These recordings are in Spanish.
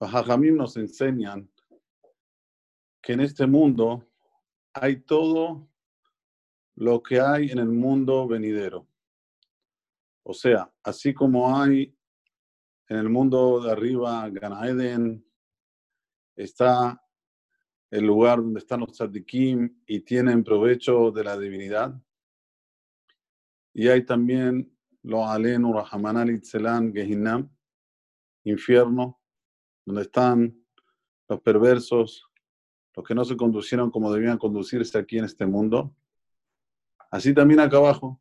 Los hajamim nos enseñan que en este mundo hay todo lo que hay en el mundo venidero. O sea, así como hay en el mundo de arriba, Gan está el lugar donde están los tzadikim y tienen provecho de la divinidad. Y hay también los alenu, rahamanal, itzelan, gehinam, infierno, donde están los perversos, los que no se conducieron como debían conducirse aquí en este mundo. Así también acá abajo.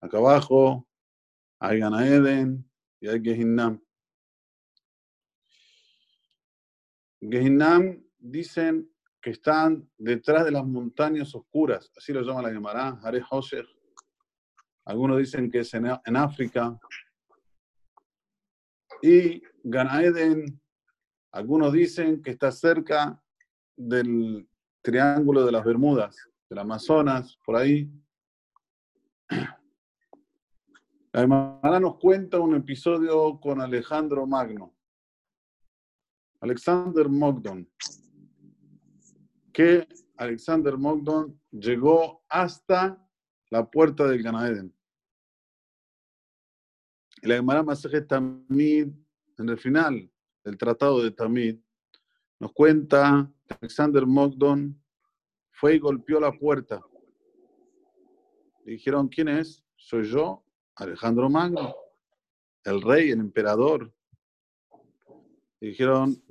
Acá abajo hay Ganaeden y hay Gehinnam. Gehinnam dicen que están detrás de las montañas oscuras, así lo llama la Gemara, Hare Hosher. Algunos dicen que es en, en África. Y Ganaeden, algunos dicen que está cerca del Triángulo de las Bermudas, del Amazonas, por ahí. La hermana nos cuenta un episodio con Alejandro Magno, Alexander Mogdon, que Alexander Mogdon llegó hasta la puerta del Ganaeden. La Gemara Masaje Tamid, en el final del tratado de Tamid, nos cuenta que Alexander Mogdon fue y golpeó la puerta. Dijeron, ¿quién es? Soy yo, Alejandro Magno, el rey, el emperador. Le dijeron,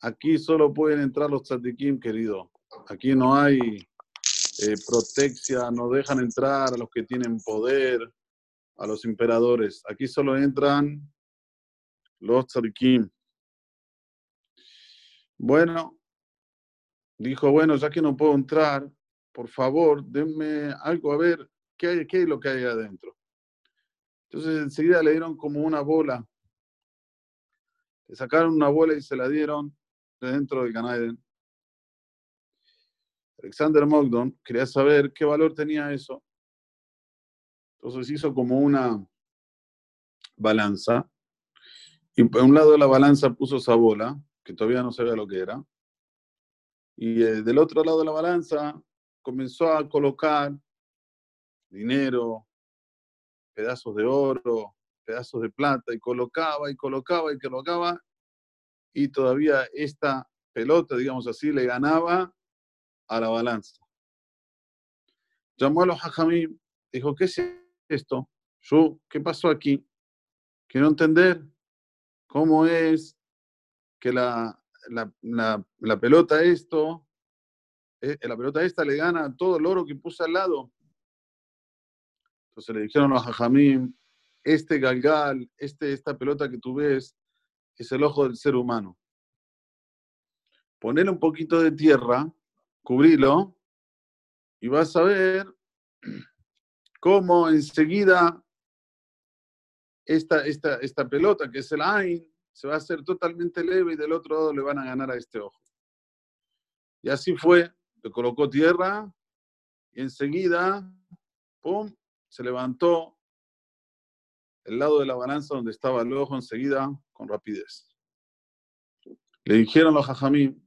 Aquí solo pueden entrar los tzadikim, querido. Aquí no hay eh, protección, no dejan entrar a los que tienen poder, a los emperadores. Aquí solo entran los tzadikim. Bueno, dijo, bueno, ya que no puedo entrar, por favor, denme algo a ver qué, hay, qué es lo que hay adentro. Entonces enseguida le dieron como una bola. Le sacaron una bola y se la dieron de dentro del Ganaiden. Alexander Mogdon quería saber qué valor tenía eso. Entonces hizo como una balanza. Y por un lado de la balanza puso esa bola que todavía no sabía lo que era. Y eh, del otro lado de la balanza comenzó a colocar dinero, pedazos de oro, pedazos de plata, y colocaba y colocaba y colocaba, y todavía esta pelota, digamos así, le ganaba a la balanza. Llamó a los hajamim, dijo, ¿qué es esto? Yo, ¿qué pasó aquí? Quiero entender cómo es que la, la, pelota esto, eh, la pelota esta le gana todo el oro que puse al lado. Entonces le dijeron a Jajamim, este galgal, este, esta pelota que tú ves, es el ojo del ser humano. Ponle un poquito de tierra, cubrilo, y vas a ver cómo enseguida esta, esta, esta pelota, que es el Ain, se va a hacer totalmente leve y del otro lado le van a ganar a este ojo. Y así fue, le colocó tierra y enseguida, ¡pum!, se levantó el lado de la balanza donde estaba el ojo enseguida con rapidez. Le dijeron los jajamí,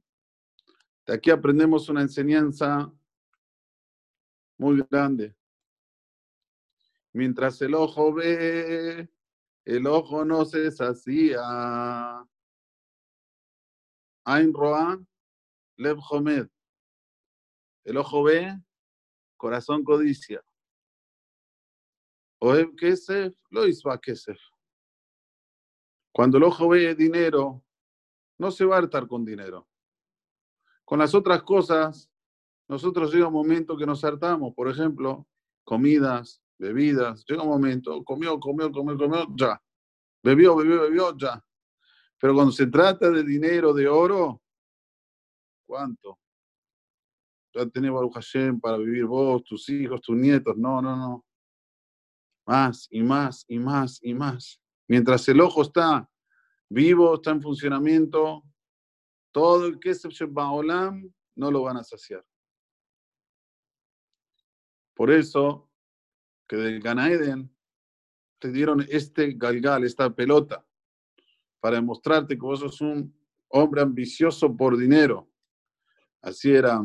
de aquí aprendemos una enseñanza muy grande. Mientras el ojo ve, el ojo no se sacía. Ain Roa, Lev Homed. El ojo ve, corazón codicia. Oeb Kesef, lo hizo a Kesef. Cuando el ojo ve dinero, no se va a hartar con dinero. Con las otras cosas, nosotros llega un momento que nos hartamos. Por ejemplo, comidas, bebidas. Llega un momento, comió, comió, comió, comió, ya. Bebió, bebió, bebió, ya. Pero cuando se trata de dinero, de oro, ¿cuánto? Ya tenés Baruch Hashem para vivir vos, tus hijos, tus nietos. No, no, no. Más y más y más y más. Mientras el ojo está vivo, está en funcionamiento, todo el que se Olam no lo van a saciar. Por eso, que del Ganaeden te dieron este galgal, esta pelota, para demostrarte que vos sos un hombre ambicioso por dinero. Así era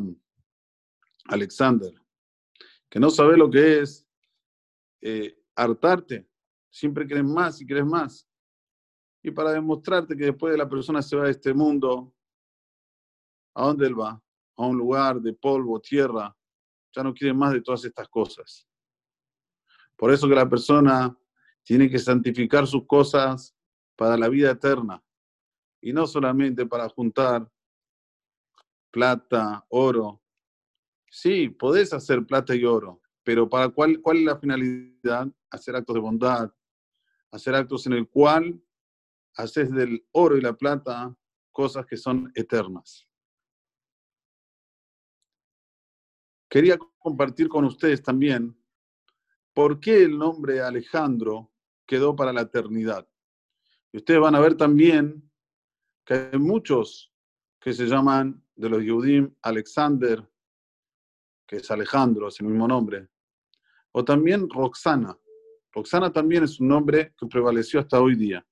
Alexander, que no sabe lo que es eh, hartarte, siempre querés más y querés más. Y para demostrarte que después de la persona se va de este mundo, ¿a dónde él va? A un lugar de polvo, tierra, ya no quiere más de todas estas cosas. Por eso que la persona tiene que santificar sus cosas para la vida eterna y no solamente para juntar plata, oro. Sí, podés hacer plata y oro, pero ¿para cuál, cuál es la finalidad? Hacer actos de bondad, hacer actos en el cual haces del oro y la plata cosas que son eternas. Quería compartir con ustedes también por qué el nombre Alejandro quedó para la eternidad. Y ustedes van a ver también que hay muchos que se llaman de los Yehudim Alexander, que es Alejandro, es el mismo nombre, o también Roxana. Roxana también es un nombre que prevaleció hasta hoy día.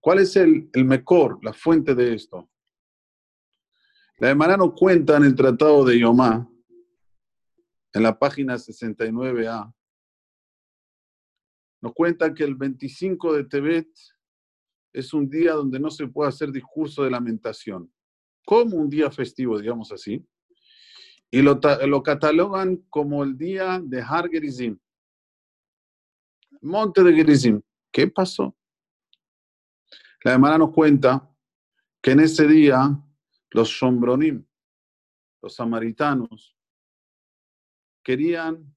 ¿Cuál es el, el mejor, la fuente de esto? La Emara nos cuenta en el Tratado de Yomá, en la página 69a, nos cuenta que el 25 de Tebet es un día donde no se puede hacer discurso de lamentación, como un día festivo, digamos así, y lo, catalogan como el día de Har Gerizim, monte de Gerizim. ¿Qué pasó? La hermana nos cuenta que en ese día los Shombronim, los samaritanos, querían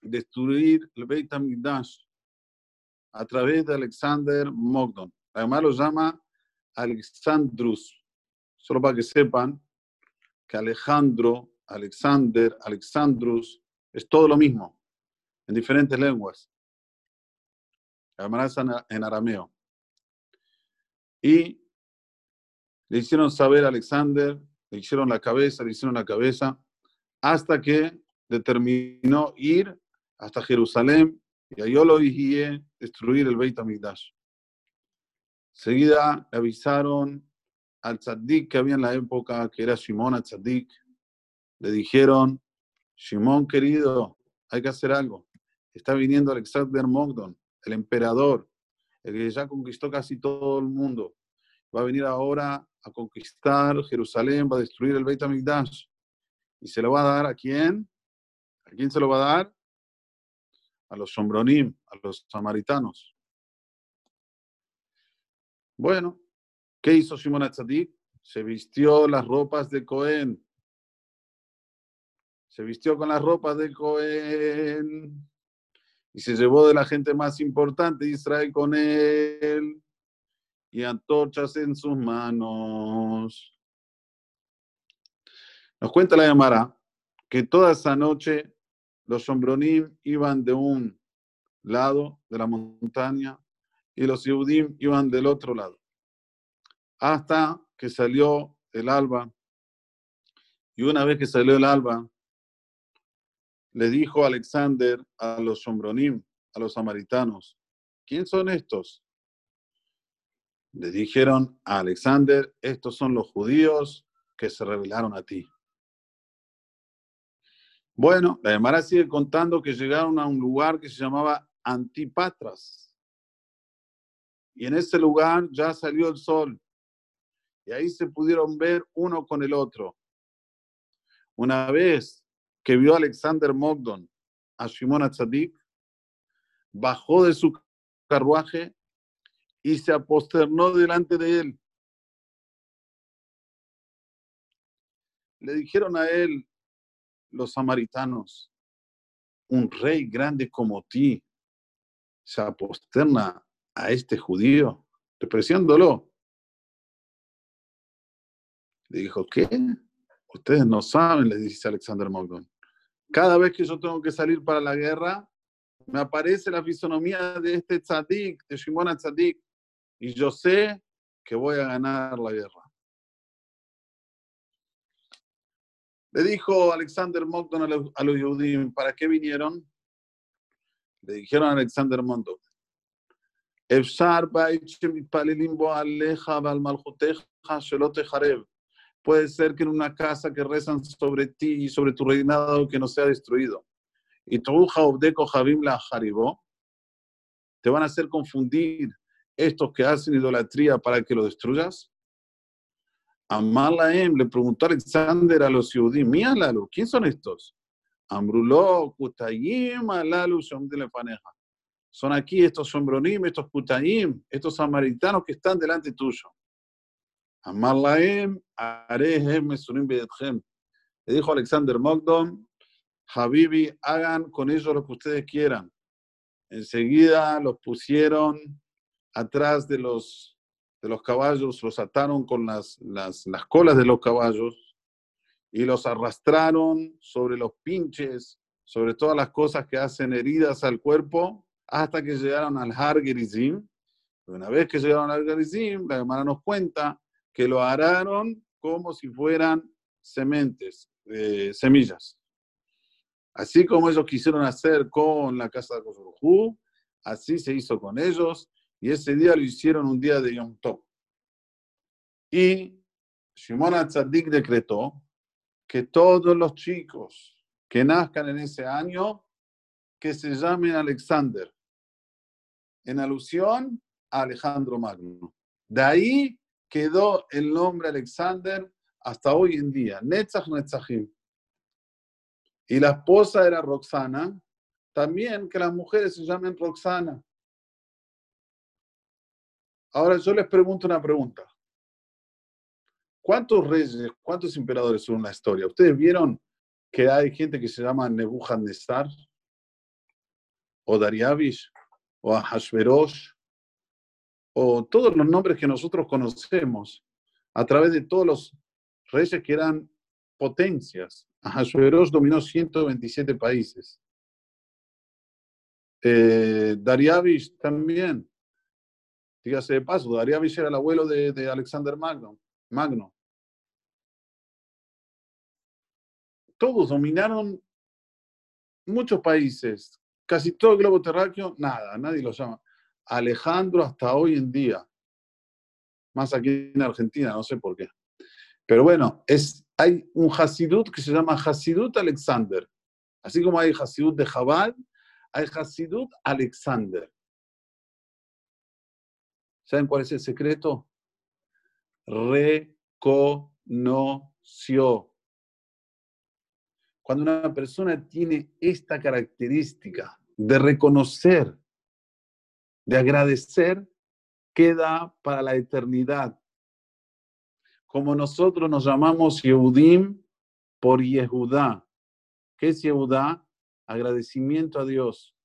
destruir el Beit HaMikdash a través de Alexander Mogdon. Además lo llama Alexandrus. Solo para que sepan que Alejandro, Alexander, Alexandrus es todo lo mismo, en diferentes lenguas. Además en arameo. Y le hicieron saber a Alexander, le hicieron la cabeza, le hicieron la cabeza, hasta que determinó ir hasta Jerusalén y yo lo dije destruir el Beit HaMikdash. Seguida avisaron al tzaddik que había en la época, que era Shimon al tzaddik. Le dijeron, Shimon querido, hay que hacer algo. Está viniendo Alexander Mogdon, el emperador, el que ya conquistó casi todo el mundo. Va a venir ahora a conquistar Jerusalén, va a destruir el Beit HaMikdash. ¿Y se lo va a dar a quién? ¿A quién se lo va a dar? A los sombronim, a los samaritanos. Bueno, ¿qué hizo Simón Atzadik? Se vistió las ropas de Cohen. Se vistió con las ropas de Cohen. Y se llevó de la gente más importante de Israel con él. Y antorchas en sus manos. Nos cuenta la llamada que toda esa noche los sombronim iban de un lado de la montaña y los Yehudim iban del otro lado. Hasta que salió el alba. Y una vez que salió el alba, le dijo Alexander a los sombronim, a los samaritanos, ¿quién son estos? Le dijeron a Alexander, estos son los judíos que se rebelaron a ti. Bueno, la Gemara sigue contando que llegaron a un lugar que se llamaba Antipatras. Y en ese lugar ya salió el sol. Y ahí se pudieron ver uno con el otro. Una vez que vio Alexander Mogdon a Shimon Atzadik, bajó de su carruaje y se aposternó delante de él. Le dijeron a él, los samaritanos, un rey grande como ti se aposterna a este judío, despreciándolo. Le dijo, ¿qué? Ustedes no saben, le dice Alexander Mogdon. Cada vez que yo tengo que salir para la guerra, me aparece la fisonomía de este tzadik, de Shimon tzadik, y yo sé que voy a ganar la guerra. Le dijo Alexander Mogdon a los Yehudim, ¿para qué vinieron? Le dijeron a Alexander Mondo, Puede ser que en una casa que rezan sobre ti y sobre tu reinado que no sea destruido. Y te van a hacer confundir estos que hacen idolatría para que lo destruyas. Amalaem le preguntó Alexander a los judíos, míralo, ¿quién son estos? Amrulo, Kutayim, Alalu, Faneja. Son aquí estos sombronim, estos Kutayim, estos samaritanos que están delante tuyo. Amalaem, Arehem, Mesurim Bedethem. Le dijo Alexander Mogdon, Habibi, hagan con ellos lo que ustedes quieran. Enseguida los pusieron atrás de los, de los caballos, los ataron con las, las, las colas de los caballos y los arrastraron sobre los pinches, sobre todas las cosas que hacen heridas al cuerpo, hasta que llegaron al Har Gerizim. Una vez que llegaron al Gerizim, la hermana nos cuenta que lo araron como si fueran sementes, eh, semillas. Así como ellos quisieron hacer con la casa de Kosorujú, así se hizo con ellos, y ese día lo hicieron un día de Yom Tov. Y Shimon Atzadik decretó que todos los chicos que nazcan en ese año, que se llamen Alexander, en alusión a Alejandro Magno. De ahí quedó el nombre Alexander hasta hoy en día, Netzach Netzachim. Y la esposa era Roxana, también que las mujeres se llamen Roxana. Ahora yo les pregunto una pregunta. ¿Cuántos reyes, cuántos emperadores son en la historia? ¿Ustedes vieron que hay gente que se llama Nebuchadnezzar? ¿O Dariavish? ¿O Ahashverosh? ¿O todos los nombres que nosotros conocemos a través de todos los reyes que eran potencias? Ahashverosh dominó 127 países. Eh, también. Dígase de paso, Dariavish era el abuelo de, de Alexander Magno. Magno. todos dominaron muchos países, casi todo el globo terráqueo, nada, nadie lo llama. Alejandro hasta hoy en día, más aquí en Argentina, no sé por qué. Pero bueno, es, hay un Hasidut que se llama Hasidut Alexander. Así como hay Hasidut de Jabal, hay Hasidut Alexander. ¿Saben cuál es el secreto? Reconoció cuando una persona tiene esta característica de reconocer, de agradecer, queda para la eternidad. Como nosotros nos llamamos Yehudim por Yehudá. ¿Qué es Yehudá? Agradecimiento a Dios.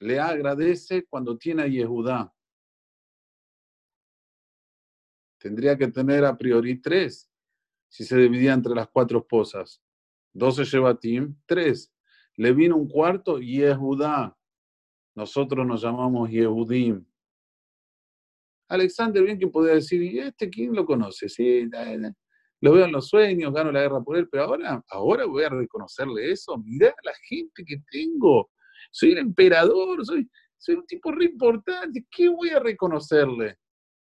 Le agradece cuando tiene a Yehudá. Tendría que tener a priori tres si se dividía entre las cuatro esposas. Doce Shebatim, tres. Le vino un cuarto, Yehudá. Nosotros nos llamamos Yehudim. Alexander, bien que podía decir, ¿y este quién lo conoce? Sí, lo veo en los sueños, gano la guerra por él, pero ahora, ahora voy a reconocerle eso. Mirá la gente que tengo. Soy el emperador, soy, soy un tipo re importante. ¿Qué voy a reconocerle?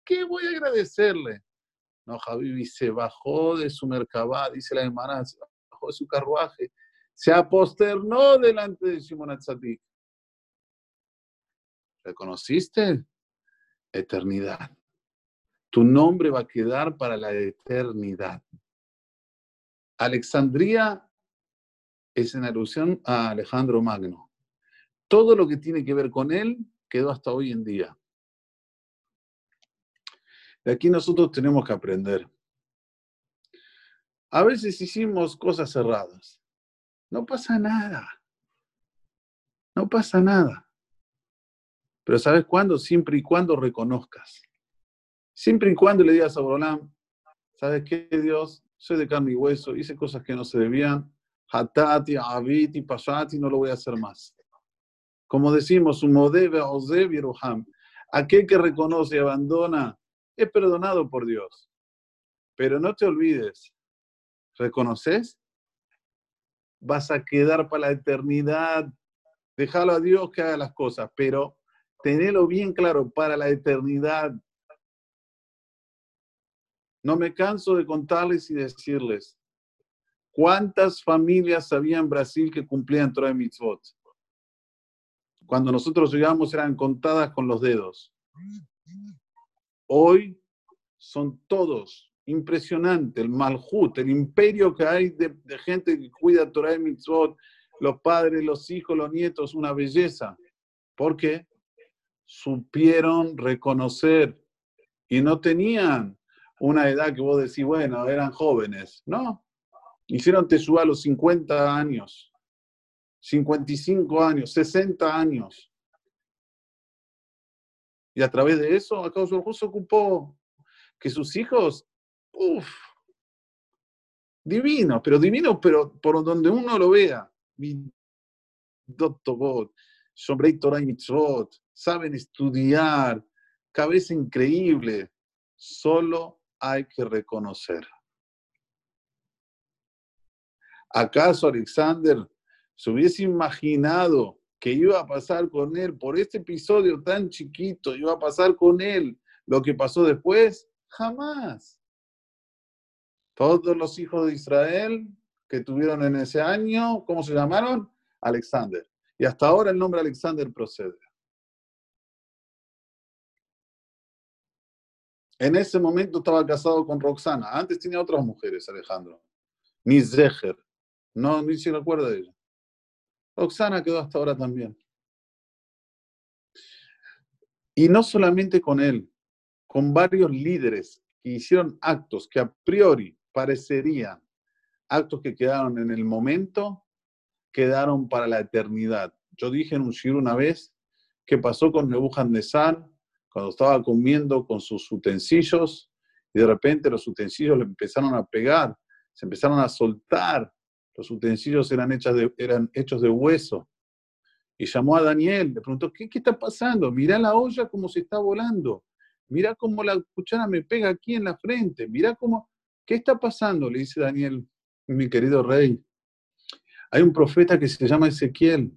¿Qué voy a agradecerle? No, Javibi se bajó de su mercabá, dice la hermana, se bajó de su carruaje, se aposternó delante de Simón Atzadik. ¿Reconociste? Eternidad. Tu nombre va a quedar para la eternidad. Alexandría es en alusión a Alejandro Magno. Todo lo que tiene que ver con él quedó hasta hoy en día. De aquí nosotros tenemos que aprender. A veces hicimos cosas cerradas. No pasa nada. No pasa nada. Pero ¿sabes cuándo? Siempre y cuando reconozcas. Siempre y cuando le digas a Borolam, ¿sabes qué, Dios? Soy de carne y hueso, hice cosas que no se debían. Hatati, Abiti, Pasati, no lo voy a hacer más. Como decimos, Aquel que reconoce y abandona es perdonado por Dios. Pero no te olvides, ¿reconoces? vas a quedar para la eternidad. Déjalo a Dios que haga las cosas, pero tenelo bien claro para la eternidad. No me canso de contarles y decirles cuántas familias había en Brasil que cumplían Torah Mitzvot. Cuando nosotros llegamos eran contadas con los dedos. Hoy son todos. Impresionante, el Malhut, el imperio que hay de, gente que cuida Torah y Mitzvot, los padres, los hijos, los nietos, una belleza. ¿Por qué? Supieron reconocer y no tenían una edad que vos decís, bueno, eran jóvenes. No, hicieron Teshuvah a los 50 años, 55 años, 60 años. Y a través de eso, acá se ocupó que sus hijos, uff, divino, pero divino, pero por donde uno lo vea. Sobre Torah y Mitzvot, saben estudiar, cabeza increíble. Solo hay que reconocer. ¿Acaso Alexander se hubiese imaginado que iba a pasar con él por este episodio tan chiquito, iba a pasar con él lo que pasó después? Jamás. Todos los hijos de Israel que tuvieron en ese año, ¿cómo se llamaron? Alexander. Y hasta ahora el nombre Alexander procede. En ese momento estaba casado con Roxana. Antes tenía otras mujeres, Alejandro. Ni Zeher. No, ni se recuerda de ella. Roxana quedó hasta ahora también. Y no solamente con él, con varios líderes que hicieron actos que a priori parecerían actos que quedaron en el momento, quedaron para la eternidad. Yo dije en un shir una vez que pasó con Nebuchadnezzar cuando estaba comiendo con sus utensilios y de repente los utensilios le empezaron a pegar, se empezaron a soltar los utensilios eran, hechos de hueso. Y llamó a Daniel, le preguntó, ¿qué, qué está pasando? Mirá la olla como se está volando. Mirá cómo la cuchara me pega aquí en la frente. Mirá cómo, ¿qué está pasando? Le dice Daniel, mi querido rey. Hay un profeta que se llama Ezequiel.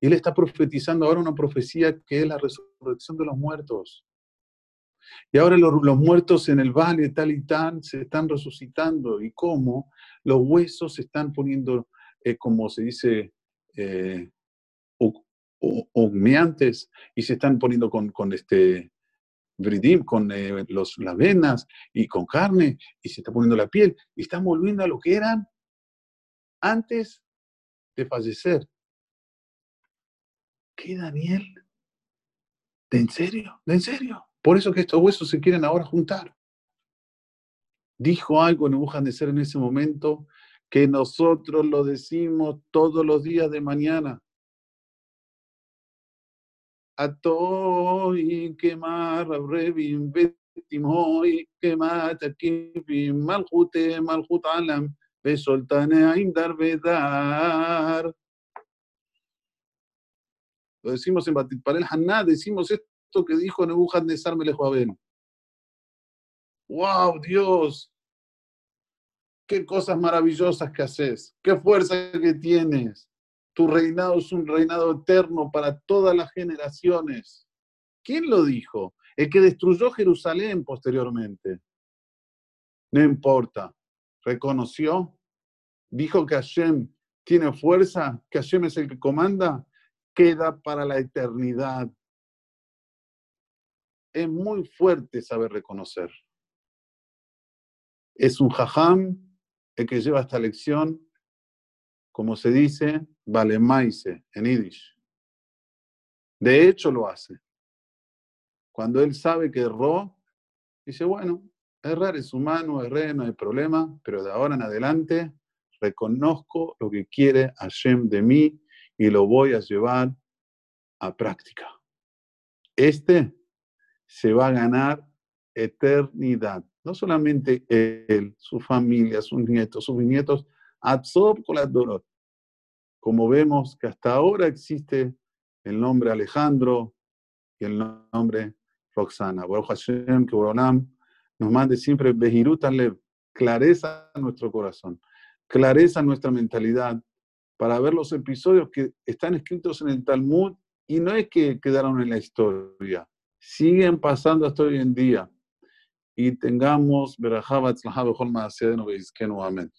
Y él está profetizando ahora una profecía que es la resurrección de los muertos. Y ahora los, muertos en el valle tal y tal se están resucitando. ¿Y cómo? Los huesos se están poniendo, eh, como se dice, eh, humeantes y se están poniendo con, con este bridim, con eh, los, las venas y con carne y se está poniendo la piel y están volviendo a lo que eran antes de fallecer. ¿Qué, Daniel? ¿De en serio? ¿De en serio? Por eso que estos huesos se quieren ahora juntar. Dijo algo ser en ese momento que nosotros lo decimos todos los días de mañana. Atoy quemar revim betimoy quemar takifim malchute malchut alam besoltane aim darvedar. Lo decimos en Batipalel Haná, decimos esto que dijo Nebuchadnezzar Melech ¡Wow, Dios! ¡Qué cosas maravillosas que haces! ¡Qué fuerza que tienes! Tu reinado es un reinado eterno para todas las generaciones. ¿Quién lo dijo? El que destruyó Jerusalén posteriormente. No importa. Reconoció, dijo que Hashem tiene fuerza, que Hashem es el que comanda, queda para la eternidad es muy fuerte saber reconocer. Es un jajam el que lleva esta lección, como se dice, vale maise en Yiddish. De hecho lo hace. Cuando él sabe que erró, dice, bueno, errar es humano, erré, no hay problema, pero de ahora en adelante reconozco lo que quiere Hashem de mí y lo voy a llevar a práctica. Este se va a ganar eternidad. No solamente él, su familia, sus nietos, sus nietos, absorbo las dolor. Como vemos que hasta ahora existe el nombre Alejandro y el nombre Roxana. Hashem, que nos mande siempre clareza a nuestro corazón, clareza a nuestra mentalidad para ver los episodios que están escritos en el Talmud y no es que quedaron en la historia, siguen pasando hasta hoy en día. Y tengamos, Berajaba, Tzlahab, Amén.